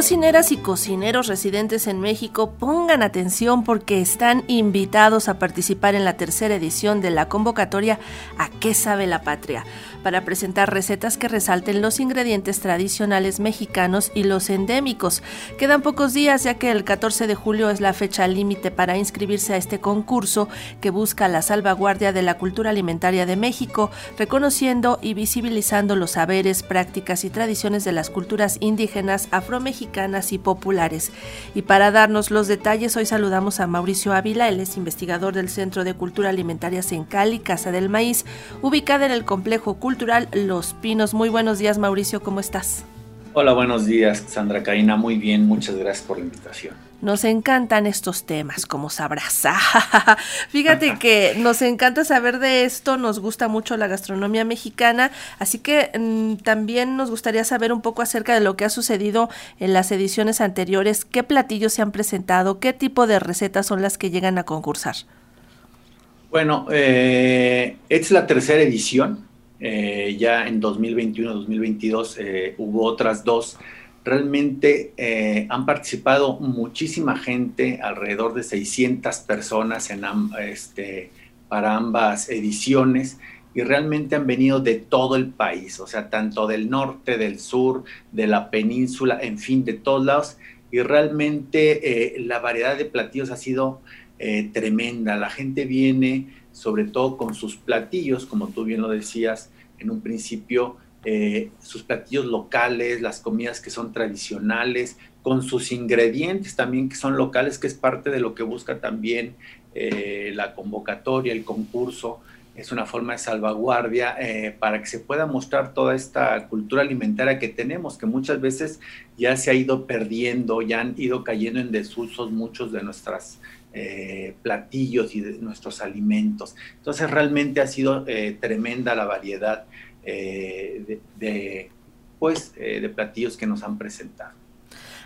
Cocineras y cocineros residentes en México pongan atención porque están invitados a participar en la tercera edición de la convocatoria ¿A qué sabe la patria? para presentar recetas que resalten los ingredientes tradicionales mexicanos y los endémicos. Quedan pocos días ya que el 14 de julio es la fecha límite para inscribirse a este concurso que busca la salvaguardia de la cultura alimentaria de México, reconociendo y visibilizando los saberes, prácticas y tradiciones de las culturas indígenas, afromexicanas y populares. Y para darnos los detalles, hoy saludamos a Mauricio Ávila, él es investigador del Centro de Cultura Alimentaria Cali, Casa del Maíz, ubicada en el complejo cultural Los Pinos. Muy buenos días, Mauricio, ¿cómo estás? Hola, buenos días, Sandra Caína. Muy bien, muchas gracias por la invitación. Nos encantan estos temas, como sabrás. Fíjate que nos encanta saber de esto, nos gusta mucho la gastronomía mexicana, así que mm, también nos gustaría saber un poco acerca de lo que ha sucedido en las ediciones anteriores, qué platillos se han presentado, qué tipo de recetas son las que llegan a concursar. Bueno, eh, es la tercera edición. Eh, ya en 2021-2022 eh, hubo otras dos. Realmente han participado muchísima gente, alrededor de 600 personas en este, para ambas ediciones y realmente han venido de todo el país, o sea, tanto del norte, del sur, de la península, en fin, de todos lados. Y realmente la variedad de platillos ha sido eh, tremenda. La gente viene sobre todo con sus platillos, como tú bien lo decías en un principio, eh, sus platillos locales, las comidas que son tradicionales, con sus ingredientes también que son locales, que es parte de lo que busca también eh, la convocatoria, el concurso. Es una forma de salvaguardia para que se pueda mostrar toda esta cultura alimentaria que tenemos, que muchas veces ya se ha ido perdiendo, ya han ido cayendo en desusos muchos de nuestras eh, platillos y de nuestros alimentos. Entonces realmente ha sido eh, tremenda la variedad eh, de, pues, de platillos que nos han presentado.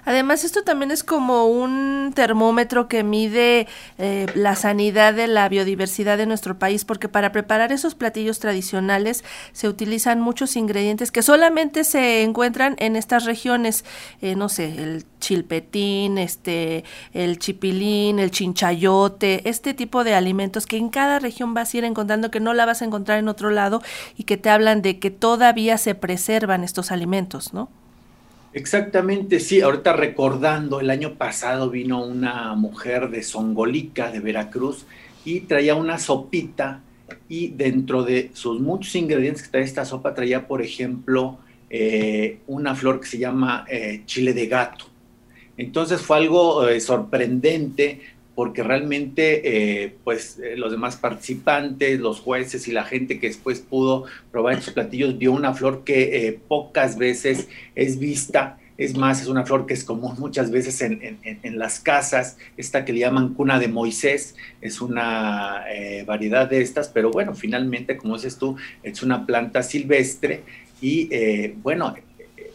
Además, esto también es como un termómetro que mide eh, la sanidad de la biodiversidad de nuestro país, porque para preparar esos platillos tradicionales se utilizan muchos ingredientes que solamente se encuentran en estas regiones, eh, no sé, el chilpetín, este, el chipilín, el chinchayote, este tipo de alimentos que en cada región vas a ir encontrando que no la vas a encontrar en otro lado y que te hablan de que todavía se preservan estos alimentos, ¿no? Exactamente, sí. Ahorita recordando, el año pasado vino una mujer de Songolica, de Veracruz, y traía una sopita y dentro de sus muchos ingredientes que trae esta sopa traía, por ejemplo, eh, una flor que se llama eh, chile de gato. Entonces fue algo eh, sorprendente porque realmente eh, pues eh, los demás participantes, los jueces y la gente que después pudo probar estos platillos vio una flor que eh, pocas veces es vista. Es más, es una flor que es común muchas veces en, las casas, esta que le llaman cuna de Moisés, es una variedad de estas, pero bueno, finalmente, como dices tú, es una planta silvestre y bueno,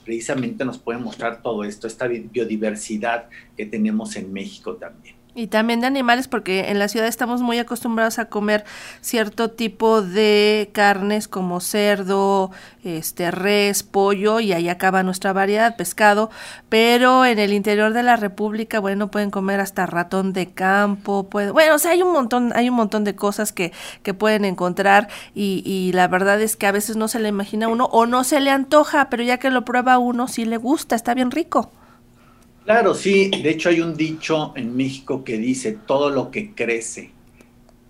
precisamente nos puede mostrar todo esto, esta biodiversidad que tenemos en México también. Y también de animales, porque en la ciudad estamos muy acostumbrados a comer cierto tipo de carnes como cerdo, este res, pollo, y ahí acaba nuestra variedad, pescado, pero en el interior de la República, bueno, pueden comer hasta ratón de campo, puede, bueno, o sea, hay un montón, hay un montón de cosas que, que pueden encontrar, y, y la verdad es que a veces no se le imagina uno, o no se le antoja, pero ya que lo prueba uno, sí le gusta, está bien rico. Claro, sí. De hecho, hay un dicho en México que dice, todo lo que crece,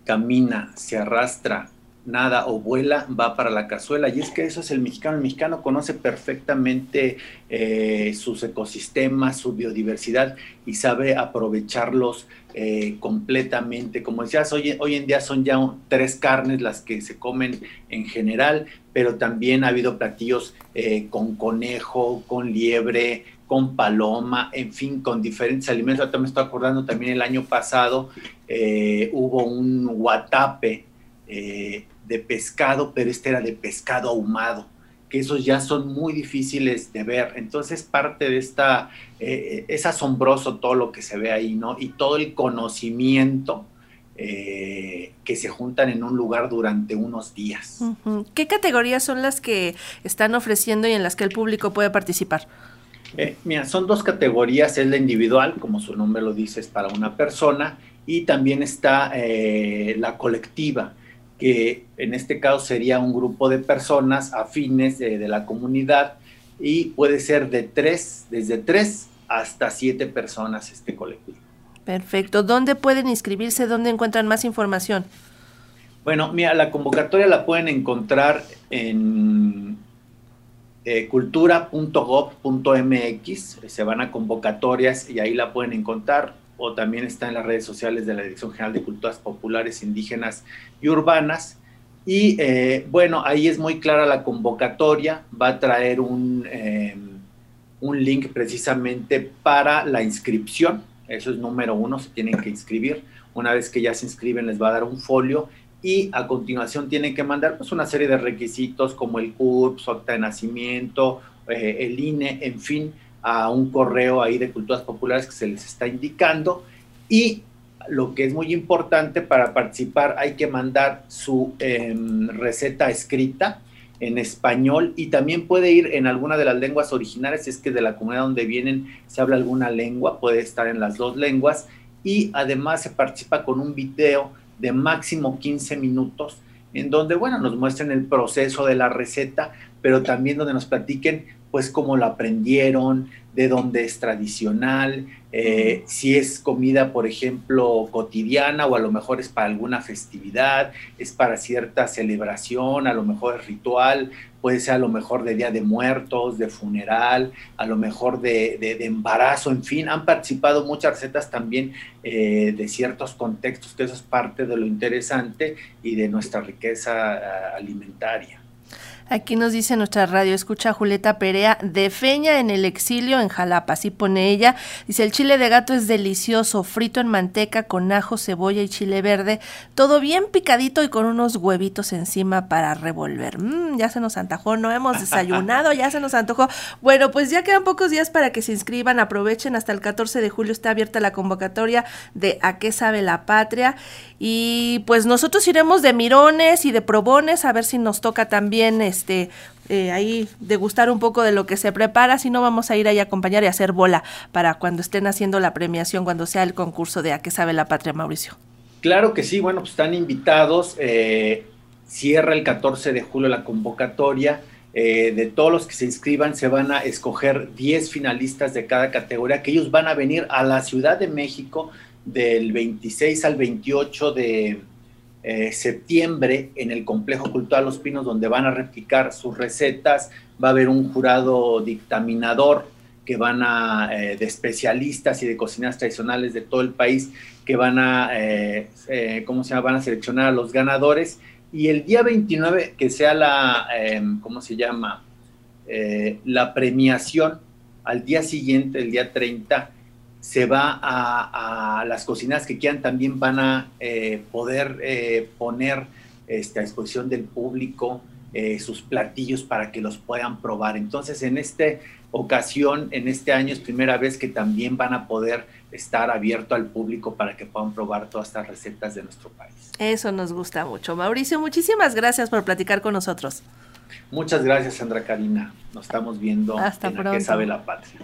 camina, se arrastra, nada o vuela, va para la cazuela. Y es que eso es el mexicano. El mexicano conoce perfectamente eh, sus ecosistemas, su biodiversidad y sabe aprovecharlos eh, completamente. Como decías, hoy, hoy en día son ya tres carnes las que se comen en general, pero también ha habido platillos eh, con conejo, con liebre, con paloma, en fin, con diferentes alimentos. Ahorita me estoy acordando también el año pasado eh, hubo un guatape eh, de pescado, pero este era de pescado ahumado, que esos ya son muy difíciles de ver. Entonces parte de esta, eh, es asombroso todo lo que se ve ahí, ¿no? Y todo el conocimiento. que se juntan en un lugar durante unos días. ¿Qué categorías son las que están ofreciendo y en las que el público puede participar? Eh, mira, son dos categorías, es la individual, como su nombre lo dice, es para una persona, y también está eh, la colectiva, que en este caso sería un grupo de personas afines de la comunidad y puede ser de tres, desde tres hasta siete personas este colectivo. Perfecto. ¿Dónde pueden inscribirse? ¿Dónde encuentran más información? Bueno, mira, la convocatoria la pueden encontrar en eh, cultura.gov.mx, se van a convocatorias y ahí la pueden encontrar, o también está en las redes sociales de la Dirección General de Culturas Populares, Indígenas y Urbanas. Y eh, bueno, ahí es muy clara la convocatoria, va a traer un, eh, un link precisamente para la inscripción, eso es número uno, se tienen que inscribir. Una vez que ya se inscriben les va a dar un folio y a continuación tienen que mandar pues, una serie de requisitos como el CURP, su acta de nacimiento, eh, el INE, en fin, a un correo ahí de culturas populares que se les está indicando. Y lo que es muy importante para participar, hay que mandar su em, receta escrita en español y también puede ir en alguna de las lenguas originales, si es que de la comunidad donde vienen se habla alguna lengua, puede estar en las dos lenguas y además se participa con un video de máximo 15 minutos, en donde, bueno, nos muestren el proceso de la receta, pero también donde nos platiquen, pues, cómo lo aprendieron, de dónde es tradicional, eh, si es comida, por ejemplo, cotidiana o a lo mejor es para alguna festividad, es para cierta celebración, a lo mejor es ritual, puede ser a lo mejor de Día de Muertos, de funeral, a lo mejor de, embarazo, en fin, han participado muchas recetas también eh, de ciertos contextos, que eso es parte de lo interesante y de nuestra riqueza eh, alimentaria. Aquí nos dice nuestra radio, escucha Julieta Perea, de Feña en el exilio en Jalapa, así pone ella. Dice, el chile de gato es delicioso, frito en manteca con ajo, cebolla y chile verde, todo bien picadito y con unos huevitos encima para revolver. Mm, ya se nos antojó, no hemos desayunado, ya se nos antojó. Bueno, pues ya quedan pocos días para que se inscriban, aprovechen, hasta el 14 de julio está abierta la convocatoria de A qué sabe la patria. Y pues nosotros iremos de mirones y de probones a ver si nos toca también este eh, ahí degustar un poco de lo que se prepara, si no vamos a ir ahí a acompañar y hacer bola para cuando estén haciendo la premiación, cuando sea el concurso de A qué sabe la patria, Mauricio. Claro que sí, bueno, pues están invitados, eh, cierra el 14 de julio la convocatoria. Eh, de todos los que se inscriban, se van a escoger 10 finalistas de cada categoría, que ellos van a venir a la Ciudad de México del 26 al 28 de eh, septiembre en el Complejo Cultural Los Pinos, donde van a replicar sus recetas. Va a haber un jurado dictaminador que van a, eh, de especialistas y de cocinas tradicionales de todo el país, que van a, eh, ¿cómo se llama? Van a seleccionar a los ganadores. Y el día 29, que sea la, em, ¿cómo se llama? la premiación, al día siguiente, el día 30, se va a, las cocinas que quieran, también van a eh, poder eh, poner este, a exposición del público eh, sus platillos para que los puedan probar. Entonces, en esta ocasión, en este año es primera vez que también van a poder estar abierto al público para que puedan probar todas estas recetas de nuestro país. Eso nos gusta mucho. Mauricio, muchísimas gracias por platicar con nosotros. Muchas gracias, Sandra Karina. Nos estamos viendo Hasta en pronto. que sabe la patria.